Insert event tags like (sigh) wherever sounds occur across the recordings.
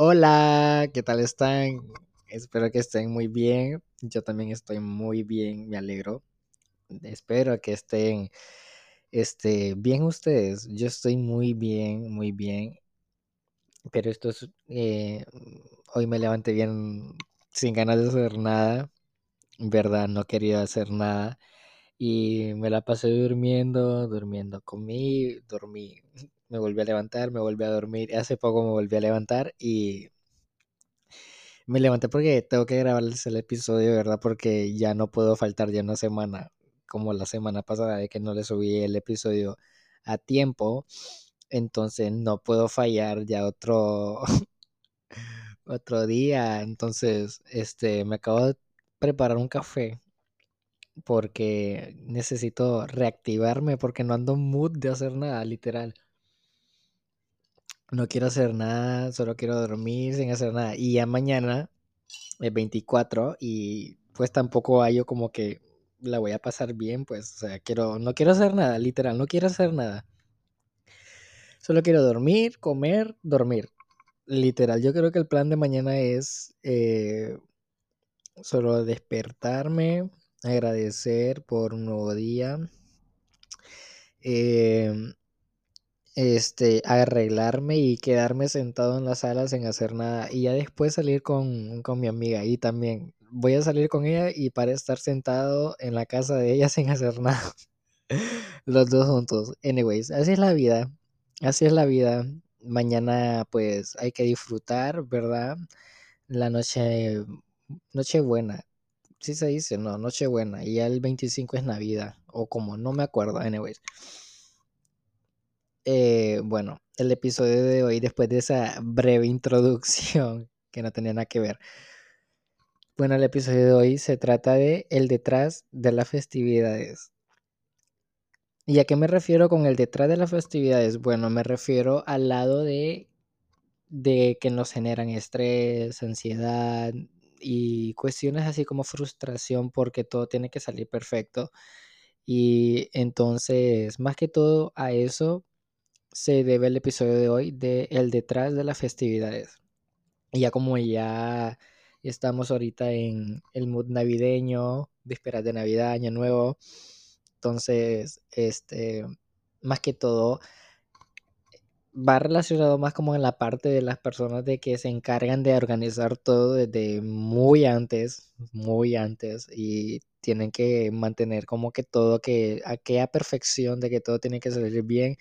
Hola, ¿qué tal están? Espero que estén muy bien. Yo también estoy muy bien, me alegro. Espero que estén este, bien ustedes. Yo estoy muy bien, muy bien. Pero esto es... eh, hoy me levanté bien sin ganas de hacer nada. ¿Verdad? No quería hacer nada. Y me la pasé durmiendo, durmiendo. Comí, dormí. Me volví a levantar, me volví a dormir. Hace poco me volví a levantar y me levanté porque tengo que grabarles el episodio, ¿verdad? Porque ya no puedo faltar ya una semana, como la semana pasada de que no le subí el episodio a tiempo. Entonces no puedo fallar ya otro (laughs) otro día. Entonces, este, me acabo de preparar un café porque necesito reactivarme porque no ando mood de hacer nada, literal. No quiero hacer nada, solo quiero dormir sin hacer nada. Y ya mañana es 24 y pues tampoco hallo como que la voy a pasar bien, pues, o sea, quiero, no quiero hacer nada, literal, no quiero hacer nada. Solo quiero dormir, comer, dormir. Literal, yo creo que el plan de mañana es eh, solo despertarme, agradecer por un nuevo día, em, este, arreglarme y quedarme sentado en la sala sin hacer nada y ya después salir con, con mi amiga y también voy a salir con ella y para estar sentado en la casa de ella (laughs) sin hacer nada. Los dos juntos. Anyways, así es la vida. Así es la vida. Mañana pues hay que disfrutar, ¿verdad? La noche, noche buena. Sí se dice, no, noche buena. Y ya el 25 es Navidad. O como, no me acuerdo. Anyways. Eh, bueno, el episodio de hoy, después de esa breve introducción (laughs) que no tenía nada que ver. Bueno, el episodio de hoy se trata de el detrás de las festividades. ¿Y a qué me refiero con el detrás de las festividades? Bueno, me refiero al lado de, de que nos generan estrés, ansiedad y cuestiones así como frustración porque todo tiene que salir perfecto. Y entonces, más que todo a eso se debe el episodio de hoy de el detrás de las festividades. Y ya como ya estamos ahorita en el mood navideño, vísperas de Navidad, Año Nuevo, entonces, este, más que todo, va relacionado más como en la parte de las personas de que se encargan de organizar todo desde muy antes, muy antes, y tienen que mantener como que todo, que aquella perfección de que todo tiene que salir bien,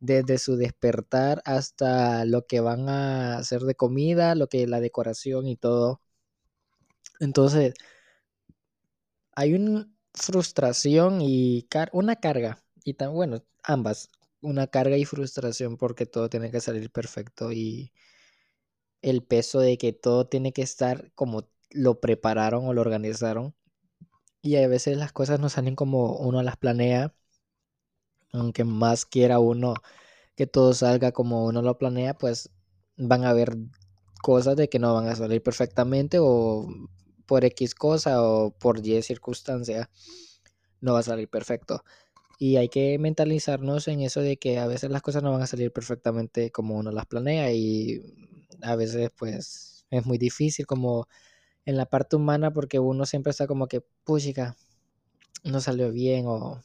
desde su despertar hasta lo que van a hacer de comida, lo que la decoración y todo. Entonces, hay una frustración y una carga, y tan bueno, ambas, una carga y frustración porque todo tiene que salir perfecto y el peso de que todo tiene que estar como lo prepararon o lo organizaron. Y a veces las cosas no salen como uno las planea, aunque más quiera uno que todo salga como uno lo planea, pues van a haber cosas de que no van a salir perfectamente o por X cosa o por Y circunstancia no va a salir perfecto. Y hay que mentalizarnos en eso de que a veces las cosas no van a salir perfectamente como uno las planea y a veces pues es muy difícil como en la parte humana porque uno siempre está como que, puchica, no salió bien o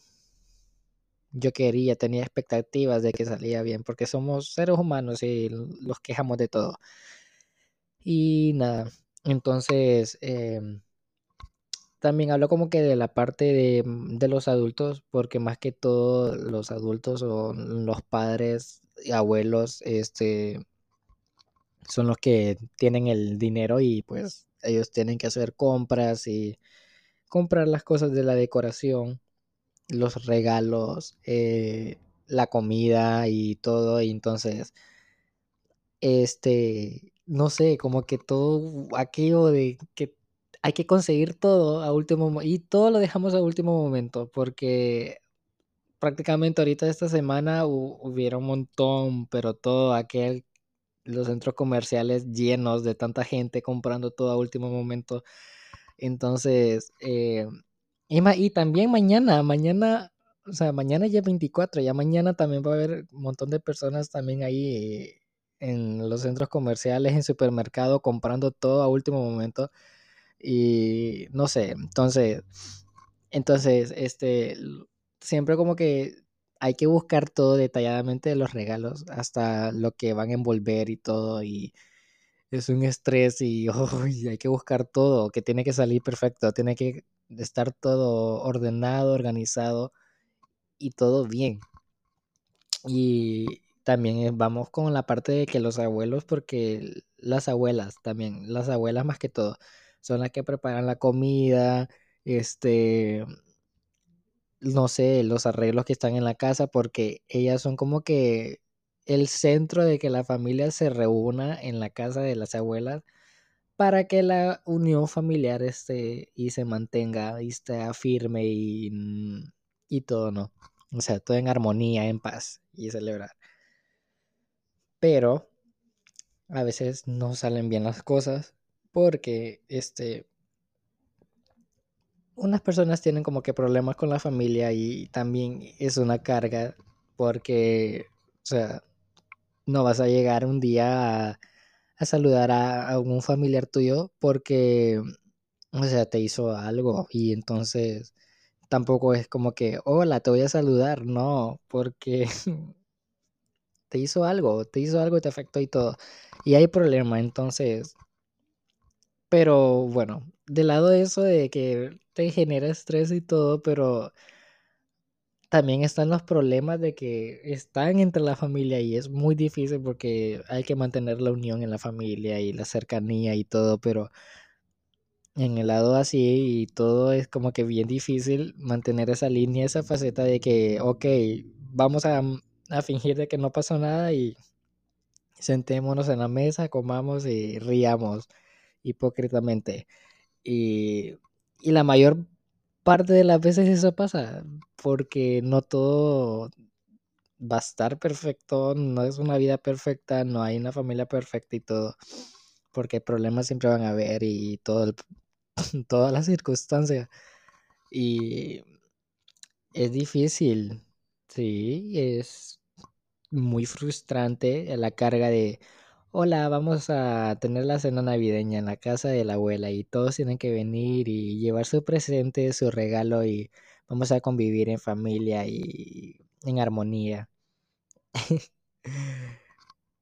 yo quería, tenía expectativas de que salía bien porque somos seres humanos y los quejamos de todo. Y nada, entonces... Em, también hablo como que de la parte de, de, los adultos, porque más que todo los adultos o los padres y abuelos, este, son los que tienen el dinero y pues ellos tienen que hacer compras y comprar las cosas de la decoración, los regalos, eh, la comida y todo. Y entonces, este, no sé, como que todo aquello de que hay que conseguir todo a último momento y todo lo dejamos a último momento porque prácticamente ahorita esta semana hubiera un montón, pero todo aquel los centros comerciales llenos de tanta gente comprando todo a último momento. Entonces, eh, y, también mañana, mañana, o sea, mañana ya es 24, ya mañana también va a haber un montón de personas también ahí en los centros comerciales, en supermercados, comprando todo a último momento. Y no sé, entonces, entonces, este, siempre como que hay que buscar todo detalladamente de los regalos, hasta lo que van a envolver y todo, y es un estrés y (laughs) hay que buscar todo, que tiene que salir perfecto, tiene que estar todo ordenado, organizado y todo bien. Y también vamos con la parte de que los abuelos, porque las abuelas también, las abuelas más que todo, son las que preparan la comida, este, no sé, los arreglos que están en la casa, porque ellas son como que el centro de que la familia se reúna en la casa de las abuelas para que la unión familiar esté y se mantenga y esté firme y, mm, y todo, ¿no? O sea, todo en armonía, en paz y celebrar. Pero a veces no salen bien las cosas porque este unas personas tienen como que problemas con la familia y también es una carga porque, o sea, no vas a llegar un día a, saludar a, a, un familiar tuyo porque, o sea, te hizo algo y entonces tampoco es como que, hola, te voy a saludar, no, porque (laughs) te hizo algo, te hizo algo, te afectó y todo. Y hay problema, entonces, pero bueno, de lado de eso de que te genera estrés y todo, pero también están los problemas de que están entre la familia y es muy difícil porque hay que mantener la unión en la familia y la cercanía y todo, pero en el lado así y todo es como que bien difícil mantener esa línea, esa faceta de que, ok, vamos a, a fingir de que no pasó nada y sentémonos en la mesa, comamos y riamos hipócritamente. Y, y la mayor parte de las veces eso pasa, porque no todo va a estar perfecto, no es una vida perfecta, no hay una familia perfecta y todo, porque problemas siempre van a haber y todo el, (laughs) todas las circunstancias. Y es difícil, sí, es muy frustrante la carga de, hola, vamos a tener la cena navideña en la casa de la abuela y todos tienen que venir y llevar su presente, su regalo y vamos a convivir en familia y en armonía. (laughs)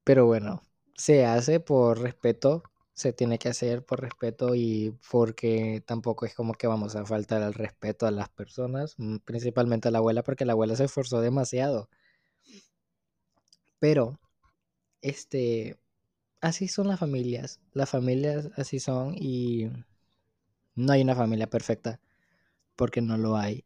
Pero bueno, se hace por respeto se tiene que hacer por respeto y porque tampoco es como que vamos a faltar al respeto a las personas, mm, principalmente a la abuela, porque la abuela se esforzó demasiado. Pero, este, así son las familias, las familias así son y no hay una familia perfecta, porque no lo hay.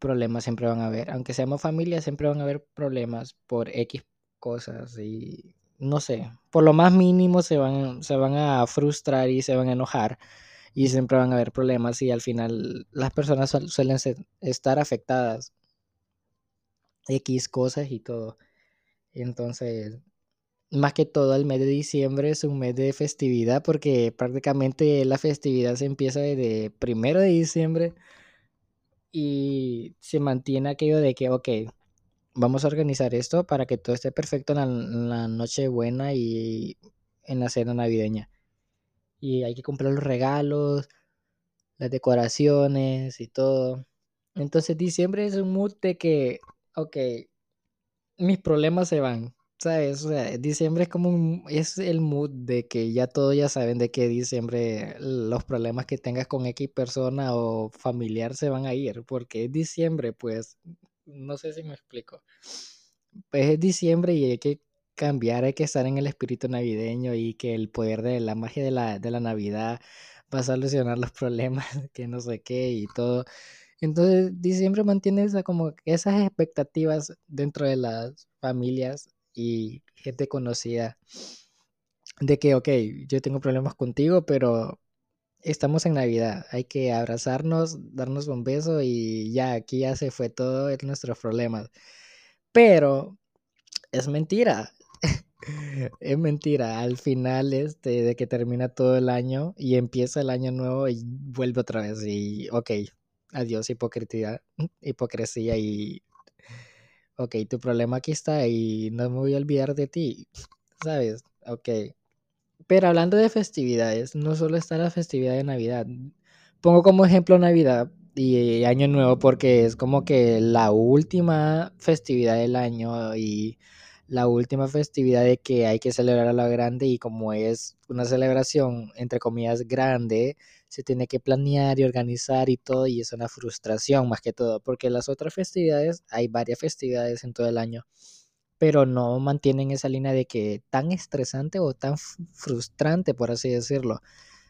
Problemas siempre van a haber, aunque seamos familia, siempre van a haber problemas por X cosas y no sé, por lo más mínimo se van, se van a frustrar y se van a enojar y siempre van a haber problemas y al final las personas suelen estar afectadas. X cosas y todo. Entonces, más que todo el mes de diciembre es un mes de festividad porque prácticamente la festividad se empieza desde primero de diciembre y se mantiene aquello de que, ok, vamos a organizar esto para que todo esté perfecto en la, noche buena y en la cena navideña. Y hay que comprar los regalos, las decoraciones y todo. Entonces diciembre es un mood de que, ok, mis problemas se van, ¿sabes? O sea, diciembre es como es el mood de que ya todos ya saben de que diciembre los problemas que tengas con X persona o familiar se van a ir, porque es diciembre, pues no sé si me explico. Pues es diciembre y hay que cambiar, hay que estar en el espíritu navideño y que el poder de la magia de la, de la Navidad va a solucionar los (laughs) problemas, que no sé qué y todo. Entonces, diciembre mantiene esa, como esas expectativas dentro de las familias y gente conocida de que, ok, yo tengo problemas contigo, pero estamos en Navidad, hay que abrazarnos, darnos un beso y ya, aquí ya se fue todo es nuestros problemas. Pero es mentira. (laughs) es mentira. Al final este, de que termina todo el año y empieza el año nuevo y vuelve otra vez. Y ok, adiós hipocresía, hipocresía y ok, tu problema aquí está y no me voy a olvidar de ti, (laughs) ¿sabes? Ok. Pero hablando de festividades, no solo está la festividad de Navidad. Pongo como ejemplo Navidad y Año Nuevo porque es como que la última festividad del año y la última festividad de que hay que celebrar a la grande y como es una celebración entre comillas grande, se tiene que planear y organizar y todo y es una frustración más que todo porque las otras festividades, hay varias festividades en todo el año pero no mantienen esa línea de que tan estresante o tan frustrante, por así decirlo.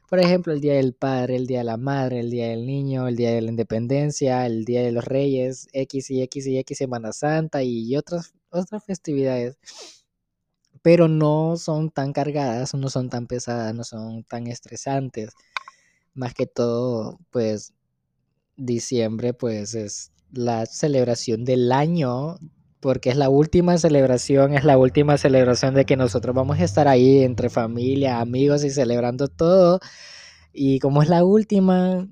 Por ejemplo, el Día del Padre, el Día de la Madre, el Día del Niño, el Día de la Independencia, el Día de los Reyes, X y X y X Semana Santa y otras, otras festividades. Pero no son tan cargadas, no son tan pesadas, no son tan estresantes. Más que todo, pues, diciembre, pues, es la celebración del año porque es la última celebración, es la última celebración de que nosotros vamos a estar ahí entre familia, amigos y celebrando todo. Y como es la última,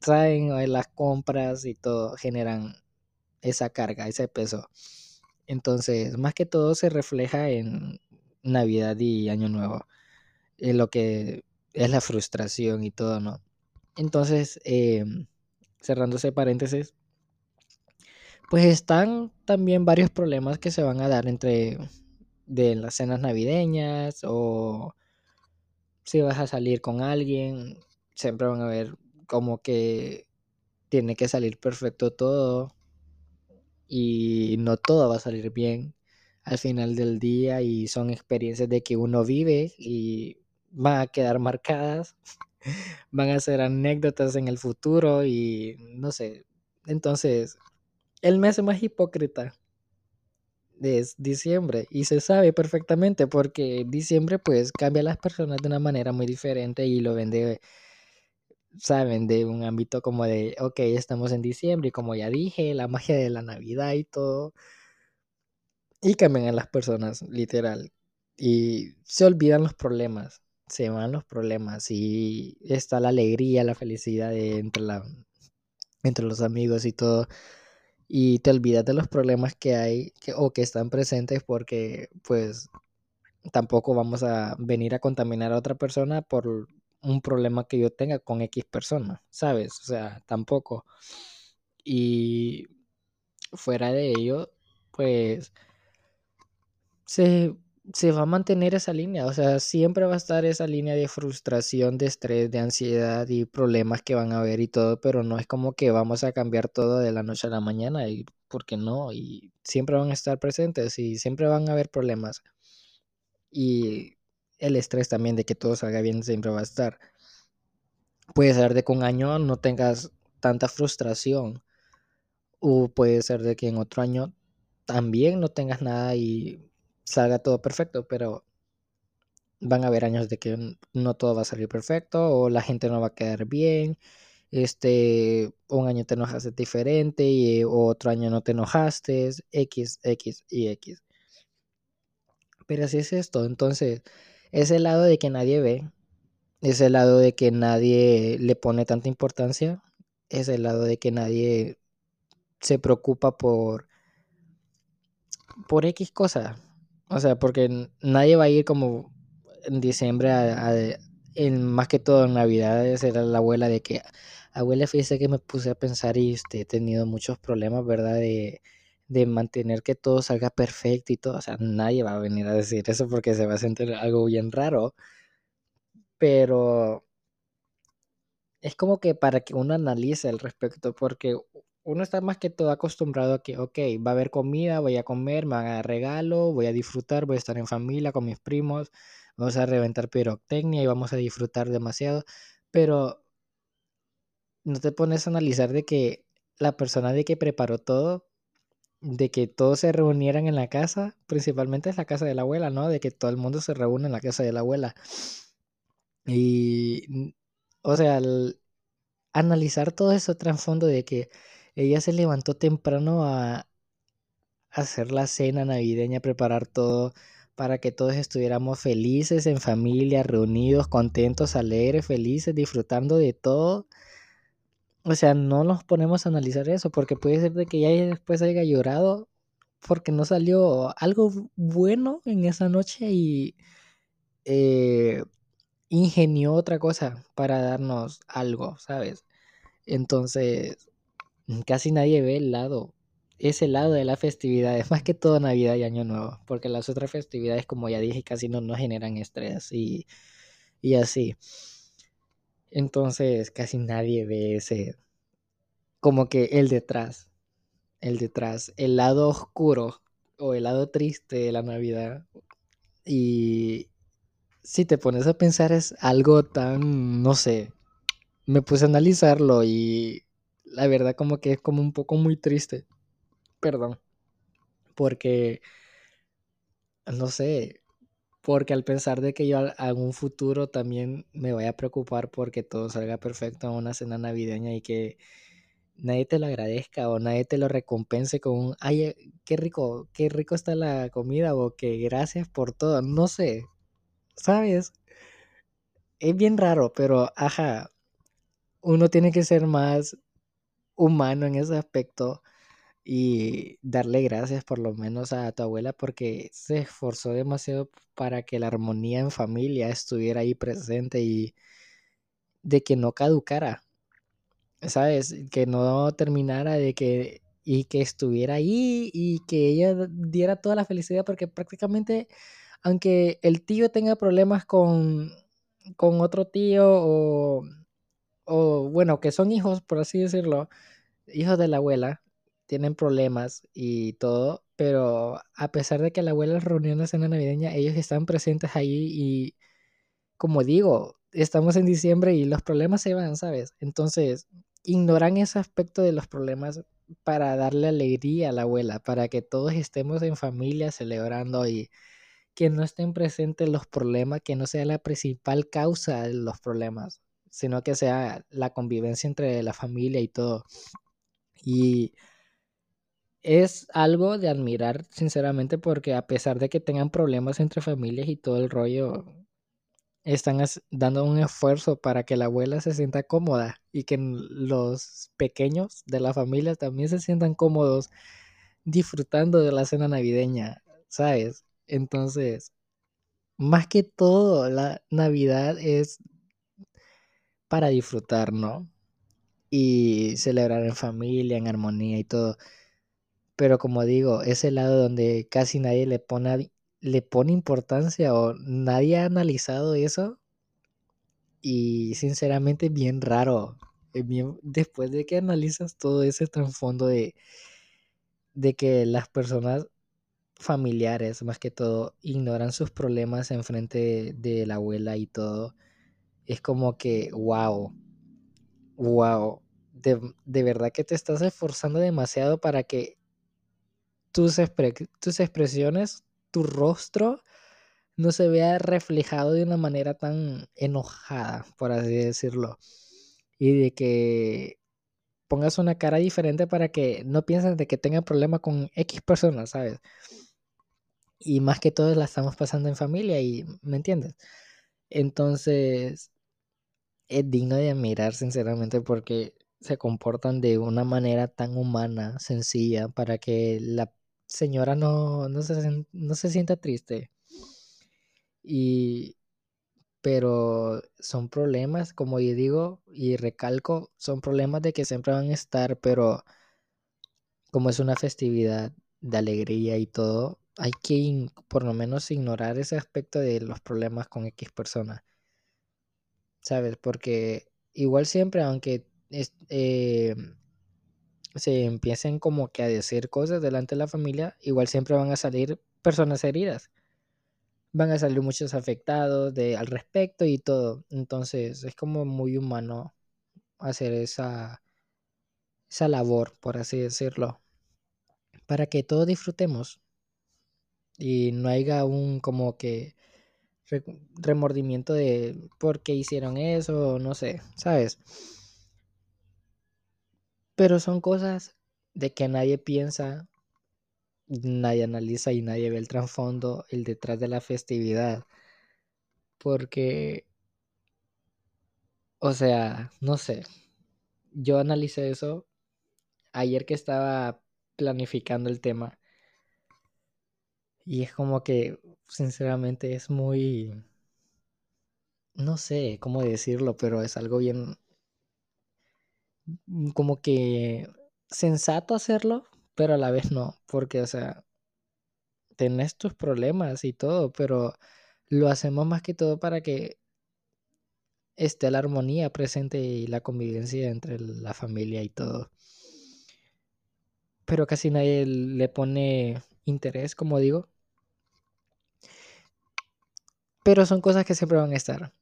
saben, las compras y todo generan esa carga, ese peso. Entonces, más que todo se refleja en Navidad y Año Nuevo, en lo que es la frustración y todo, ¿no? Entonces, eh, cerrando ese paréntesis, pues están también varios problemas que se van a dar entre de las cenas navideñas o si vas a salir con alguien, siempre van a ver como que tiene que salir perfecto todo y no todo va a salir bien al final del día y son experiencias de que uno vive y van a quedar marcadas, (laughs) van a ser anécdotas en el futuro y no sé, entonces el mes más hipócrita es diciembre y se sabe perfectamente porque diciembre pues cambia a las personas de una manera muy diferente y lo vende, saben, de un ámbito como de, ok, estamos en diciembre y como ya dije, la magia de la Navidad y todo. Y cambian a las personas, literal. Y se olvidan los problemas, se van los problemas y está la alegría, la felicidad entre, la, entre los amigos y todo y te olvidas de los problemas que hay o que están presentes porque pues tampoco vamos a venir a contaminar a otra persona por un problema que yo tenga con X persona, ¿sabes? O sea, tampoco. Y fuera de ello, pues se se va a mantener esa línea, o sea, siempre va a estar esa línea de frustración, de estrés, de ansiedad y problemas que van a haber y todo, pero no es como que vamos a cambiar todo de la noche a la mañana y porque no, y siempre van a estar presentes y siempre van a haber problemas. Y el estrés también de que todo salga bien siempre va a estar. Puede ser de que un año no tengas tanta frustración o puede ser de que en otro año también no tengas nada y salga todo perfecto, pero van a haber años de que no todo va a salir perfecto o la gente no va a quedar bien. Este, un año te enojaste diferente y otro año no te enojaste, X, X y X. Pero así es esto, entonces, ese lado de que nadie ve, ese lado de que nadie le pone tanta importancia, es el lado de que nadie se preocupa por por X cosa, o sea, porque nadie va a ir como en diciembre a, en, más que todo en Navidades era la abuela de que abuela fíjese que me puse a pensar y este, he tenido muchos problemas, ¿verdad? De, de mantener que todo salga perfecto y todo. O sea, nadie va a venir a decir eso porque se va a sentir algo bien raro. Pero es como que para que uno analice al respecto, porque uno está más que todo acostumbrado a que, ok, va a haber comida, voy a comer, me van a dar regalo, voy a disfrutar, voy a estar en familia con mis primos, vamos a reventar pirotecnia y vamos a disfrutar demasiado, pero no te pones a analizar de que la persona de que preparó todo, de que todos se reunieran en la casa, principalmente es la casa de la abuela, ¿no? De que todo el mundo se reúne en la casa de la abuela. Y, o sea, analizar todo eso trasfondo de que ella se levantó temprano a, hacer la cena navideña, preparar todo para que todos estuviéramos felices en familia, reunidos, contentos, alegres, felices, disfrutando de todo. O sea, no nos ponemos a analizar eso, porque puede ser de que ella después haya llorado porque no salió algo bueno en esa noche y, eh, ingenió otra cosa para darnos algo, ¿sabes? Entonces, casi nadie ve el lado, ese lado de la festividad, es más que todo Navidad y Año Nuevo, porque las otras festividades, como ya dije, casi no nos generan estrés y, y así. Entonces, casi nadie ve ese, como que el detrás, el detrás, el lado oscuro o el lado triste de la Navidad. Y si te pones a pensar es algo tan, no sé, me puse a analizarlo y la verdad como que es como un poco muy triste. Perdón. Porque, no sé, porque al pensar de que yo en un futuro también me voy a preocupar porque todo salga perfecto en una cena navideña y que nadie te lo agradezca o nadie te lo recompense con un, ay, qué rico, qué rico está la comida o que gracias por todo, no sé, ¿sabes? Es bien raro, pero ajá, uno tiene que ser más humano en ese aspecto y darle gracias por lo menos a tu abuela porque se esforzó demasiado para que la armonía en familia estuviera ahí presente y de que no caducara. ¿sabes? Que no terminara de que y que estuviera ahí y que ella diera toda la felicidad porque prácticamente aunque el tío tenga problemas con, con otro tío o, o bueno, que son hijos, por así decirlo, hijos de la abuela, tienen problemas y todo, pero a pesar de que la abuela reunió en la cena navideña, ellos están presentes ahí y como digo, estamos en diciembre y los problemas se van, ¿sabes? Entonces, ignoran ese aspecto de los problemas para darle alegría a la abuela, para que todos estemos en familia celebrando y que no estén presentes los problemas, que no sea la principal causa de los problemas, sino que sea la convivencia entre la familia y todo. Y es algo de admirar, sinceramente, porque a pesar de que tengan problemas entre familias y todo el rollo, están dando un esfuerzo para que la abuela se sienta cómoda y que los pequeños de la familia también se sientan cómodos disfrutando de la cena navideña, ¿sabes? Entonces, más que todo, la Navidad es para disfrutar, ¿no? Y celebrar en familia, en armonía y todo. Pero como digo, ese lado donde casi nadie le pone le pone importancia o nadie ha analizado eso. Y sinceramente bien raro. Bien, después de que analizas todo ese trasfondo de, de que las personas familiares, más que todo, ignoran sus problemas en frente de, la abuela y todo, es como que, wow, wow, de, de, verdad que te estás esforzando demasiado para que tus, tus expresiones tu rostro no se vea reflejado de una manera tan enojada, por así decirlo. Y de que pongas una cara diferente para que no pienses de que tenga problema con X personas, ¿sabes? Y más que todo la estamos pasando en familia y, ¿me entiendes? Entonces, es digno de admirar, sinceramente, porque se comportan de una manera tan humana, sencilla, para que la señora no, no, se, no se sienta triste. Y, pero son problemas, como yo digo y recalco, son problemas de que siempre van a estar, pero como es una festividad de alegría y todo, hay que por lo menos ignorar ese aspecto de los problemas con X personas. ¿Sabes? Porque igual siempre, aunque eh, se empiecen como que a decir cosas delante de la familia, igual siempre van a salir personas heridas. Van a salir muchos afectados de, al respecto y todo. Entonces es como muy humano hacer esa, esa labor, por así decirlo, para que todos disfrutemos y no haya un como que remordimiento de por qué hicieron eso, no sé, ¿sabes? Pero son cosas de que nadie piensa, nadie analiza y nadie ve el trasfondo, el detrás de la festividad. Porque, o sea, no sé, yo analicé eso ayer que estaba planificando el tema. Y es como que, sinceramente, es muy, no sé cómo decirlo, pero es algo bien mm, como que sensato hacerlo, pero a la vez no, porque, o sea, tenés tus problemas y todo, pero lo hacemos más que todo para que esté la armonía presente y la convivencia entre la familia y todo. Pero casi nadie le pone interés, como digo. Pero son cosas que siempre van a estar.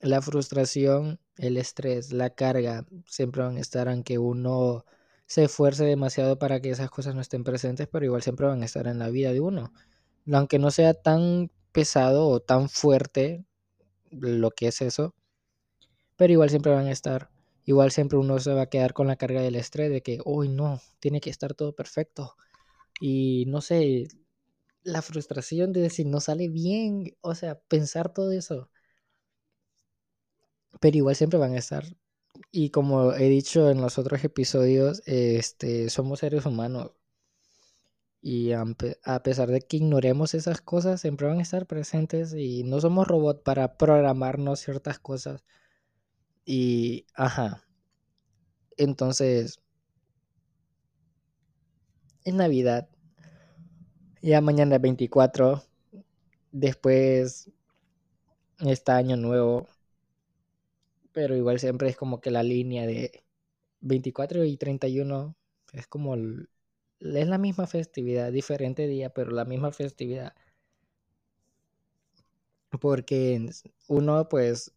La frustración, el estrés, la carga, siempre van a estar, aunque uno se esfuerce demasiado para que esas cosas no estén presentes, pero igual siempre van a estar en la vida de uno. Aunque no sea tan pesado o tan fuerte lo que es eso, pero igual siempre van a estar. Igual siempre uno se va a quedar con la carga del estrés de que, hoy no, tiene que estar todo perfecto. Y no sé, la frustración de decir no sale bien, o sea, pensar todo eso. Pero igual siempre van a estar. Y como he dicho en los otros episodios, este, somos seres humanos. Y a pesar de que ignoremos esas cosas, siempre van a estar presentes y no somos robots para programarnos ciertas cosas. Y, ajá. Entonces, en Navidad, ya mañana es 24, después está Año Nuevo, pero igual siempre es como que la línea de 24 y 31 es como es la misma festividad, diferente día, pero la misma festividad. Porque uno pues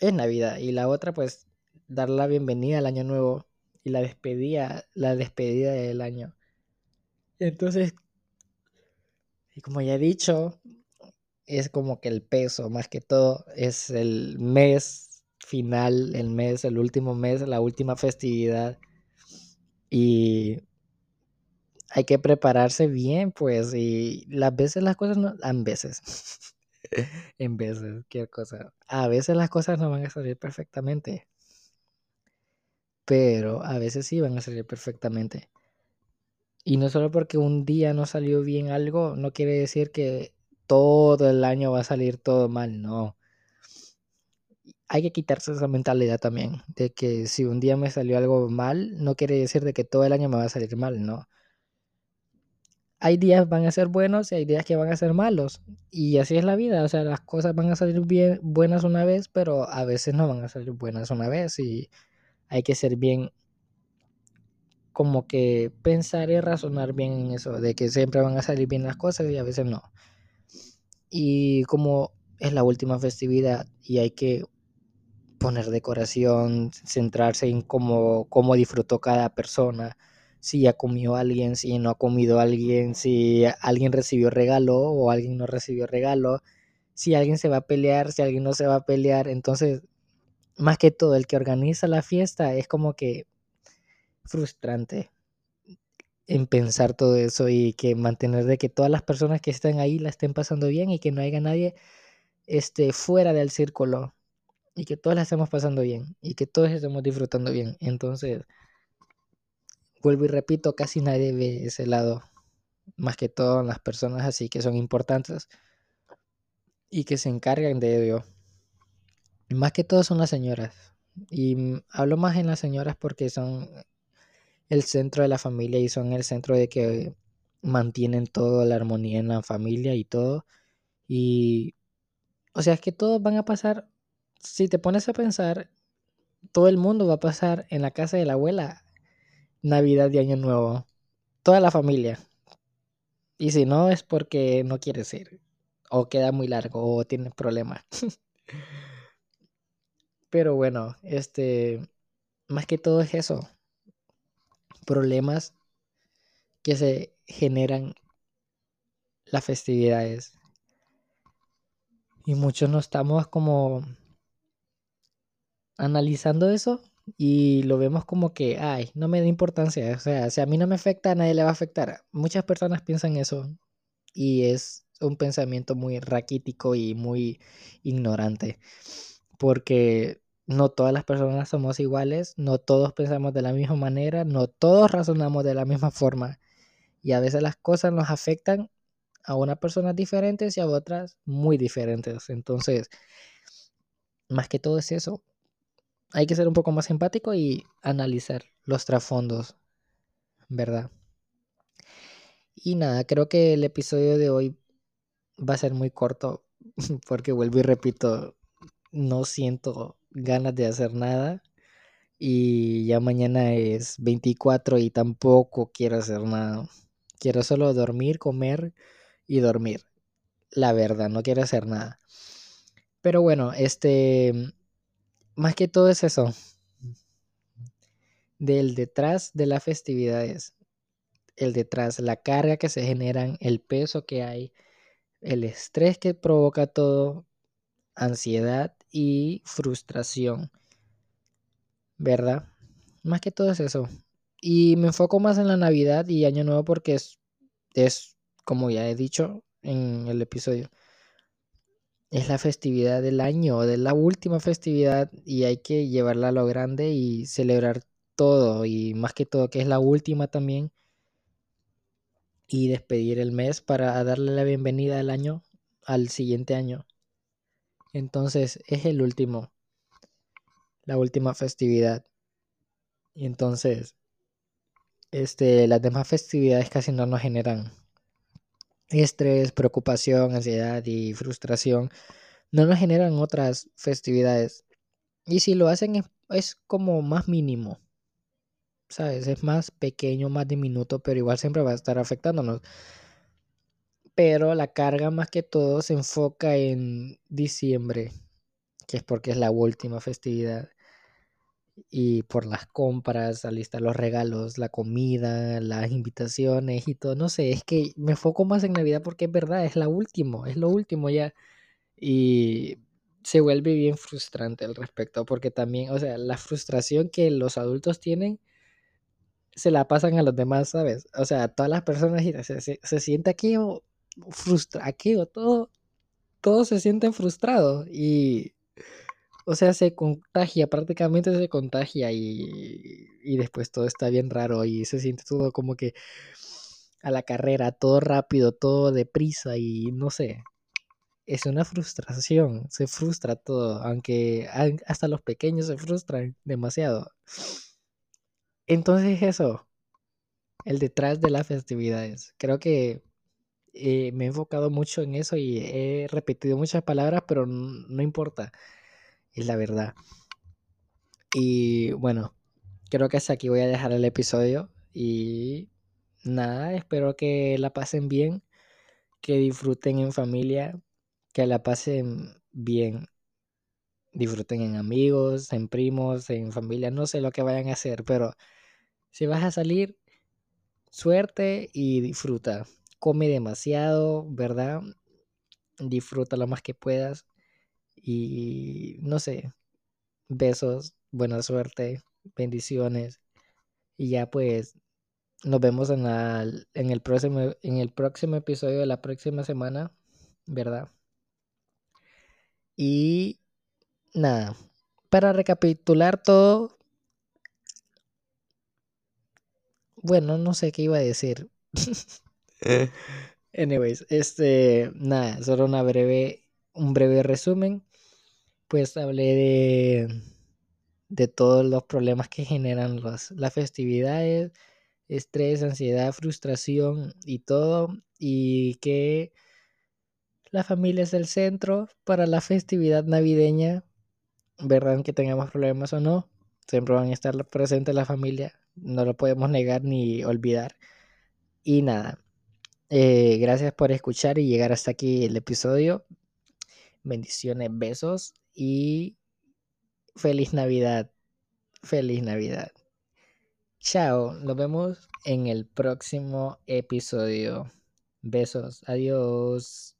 es Navidad y la otra pues dar la bienvenida al año nuevo y la despedida, la despedida del año. Entonces, y como ya he dicho, es como que el peso, más que todo, es el mes final, el mes, el último mes, la última festividad. Y hay que prepararse bien, pues, y las veces las cosas no, a veces, (laughs) en veces, qué cosa, a veces las cosas no van a salir perfectamente, pero a veces sí van a salir perfectamente. Y no solo porque un día no salió bien algo, no quiere decir que todo el año va a salir todo mal, no. Hay que quitarse esa mentalidad también, de que si un día me salió algo mal, no quiere decir de que todo el año me va a salir mal, no hay días van a ser buenos y hay días que van a ser malos. Y así es la vida, o sea, las cosas van a salir bien buenas una vez, pero a veces no van a salir buenas una vez y hay que ser bien como que pensar y razonar bien en eso, de que siempre van a salir bien las cosas y a veces no. Y como es la última festividad y hay que poner decoración, centrarse en cómo, cómo disfrutó cada persona, si ya comió alguien, si no ha comido alguien, si alguien recibió regalo o alguien no recibió regalo, si alguien se va a pelear, si alguien no se va a pelear. Entonces, más que todo, el que organiza la fiesta es como que frustrante en pensar todo eso y que mantener de que todas las personas que están ahí la estén pasando bien y que no haya nadie este, fuera del círculo y que todos la estemos pasando bien y que todos estemos disfrutando bien. Entonces, vuelvo y repito, casi nadie ve ese lado, más que todo las personas así que son importantes y que se encargan de ello. Más que todo son las señoras. Y hablo más en las señoras porque son el centro de la familia y son el centro de que mantienen toda la armonía en la familia y todo. Y, o sea, es que todos van a pasar, si te pones a pensar, todo el mundo va a pasar en la casa de la abuela Navidad y Año Nuevo. Toda la familia. Y si no es porque no quieres ir. O queda muy largo o tienes problemas. (laughs) Pero bueno, este, más que todo es eso. Problemas que se generan las festividades. Y muchos no estamos como analizando eso y lo vemos como que, ay, no me da importancia, o sea, si a mí no me afecta, a nadie le va a afectar. Muchas personas piensan eso y es un pensamiento muy raquítico y muy ignorante, porque no todas las personas somos iguales, no todos pensamos de la misma manera, no todos razonamos de la misma forma y a veces las cosas nos afectan a unas personas diferentes y a otras muy diferentes. Entonces, más que todo es eso. Hay que ser un poco más empático y analizar los trasfondos, ¿verdad? Y nada, creo que el episodio de hoy va a ser muy corto (laughs) porque vuelvo y repito, no siento ganas de hacer nada y ya mañana es 24 y tampoco quiero hacer nada. Quiero solo dormir, comer y dormir. La verdad, no quiero hacer nada. Pero bueno, este, más que todo es eso. Del detrás de las festividades. El detrás, la carga que se generan, el peso que hay, el estrés que provoca todo, ansiedad y frustración. ¿Verdad? Más que todo es eso. Y me enfoco más en la Navidad y Año Nuevo porque es, es como ya he dicho en el episodio, es la festividad del año, de la última festividad y hay que llevarla a lo grande y celebrar todo y más que todo que es la última también y despedir el mes para darle la bienvenida al año al siguiente año. Entonces es el último, la última festividad. Y entonces, este, las demás festividades casi no nos generan estrés, preocupación, ansiedad y frustración. No nos generan otras festividades. Y si lo hacen es, es como más mínimo. ¿Sabes? Es más pequeño, más diminuto, pero igual siempre va a estar afectándonos pero la carga más que todo se enfoca en diciembre, que es porque es la última festividad. Y por las compras, alistar los regalos, la comida, las invitaciones y todo. No sé, es que me enfoco más en Navidad porque es verdad, es la última, es lo último ya. Y se vuelve bien frustrante al respecto, porque también, o sea, la frustración que los adultos tienen se la pasan a los demás, ¿sabes? O sea, todas las personas se, se, se siente aquí frustra, aquí o todo, se sienten frustrados y, o sea, se contagia, prácticamente se contagia y, y después todo está bien raro y se siente todo como que a la carrera, todo rápido, todo deprisa y no sé. Es una frustración, se frustra todo, aunque hasta los pequeños se frustran demasiado. Entonces eso, el detrás de las festividades. Creo que eh, me he enfocado mucho en eso y he repetido muchas palabras, pero no importa, es la verdad. Y bueno, creo que hasta aquí voy a dejar el episodio y nada, espero que la pasen bien, que disfruten en familia, que la pasen bien. Disfruten en amigos, en primos, en familia, no sé lo que vayan a hacer, pero si vas a salir, suerte y disfruta come demasiado, ¿verdad? Disfruta lo más que puedas. Y no sé, besos, buena suerte, bendiciones. Y ya pues nos vemos en, en, el próximo, en el próximo episodio de la próxima semana, ¿verdad? Y nada, para recapitular todo, bueno, no sé qué iba a decir. (laughs) Anyways, este, nada, solo una breve, un breve resumen. Pues hablé de, de todos los problemas que generan las festividades, estrés, ansiedad, frustración y todo. Y que la familia es el centro para la festividad navideña. Verdad que tengamos problemas o no, siempre van a estar presentes la familia. No lo podemos negar ni olvidar. Y nada, eh, gracias por escuchar y llegar hasta aquí el episodio. Bendiciones, besos y feliz Navidad. Feliz Navidad. Chao, nos vemos en el próximo episodio. Besos, adiós.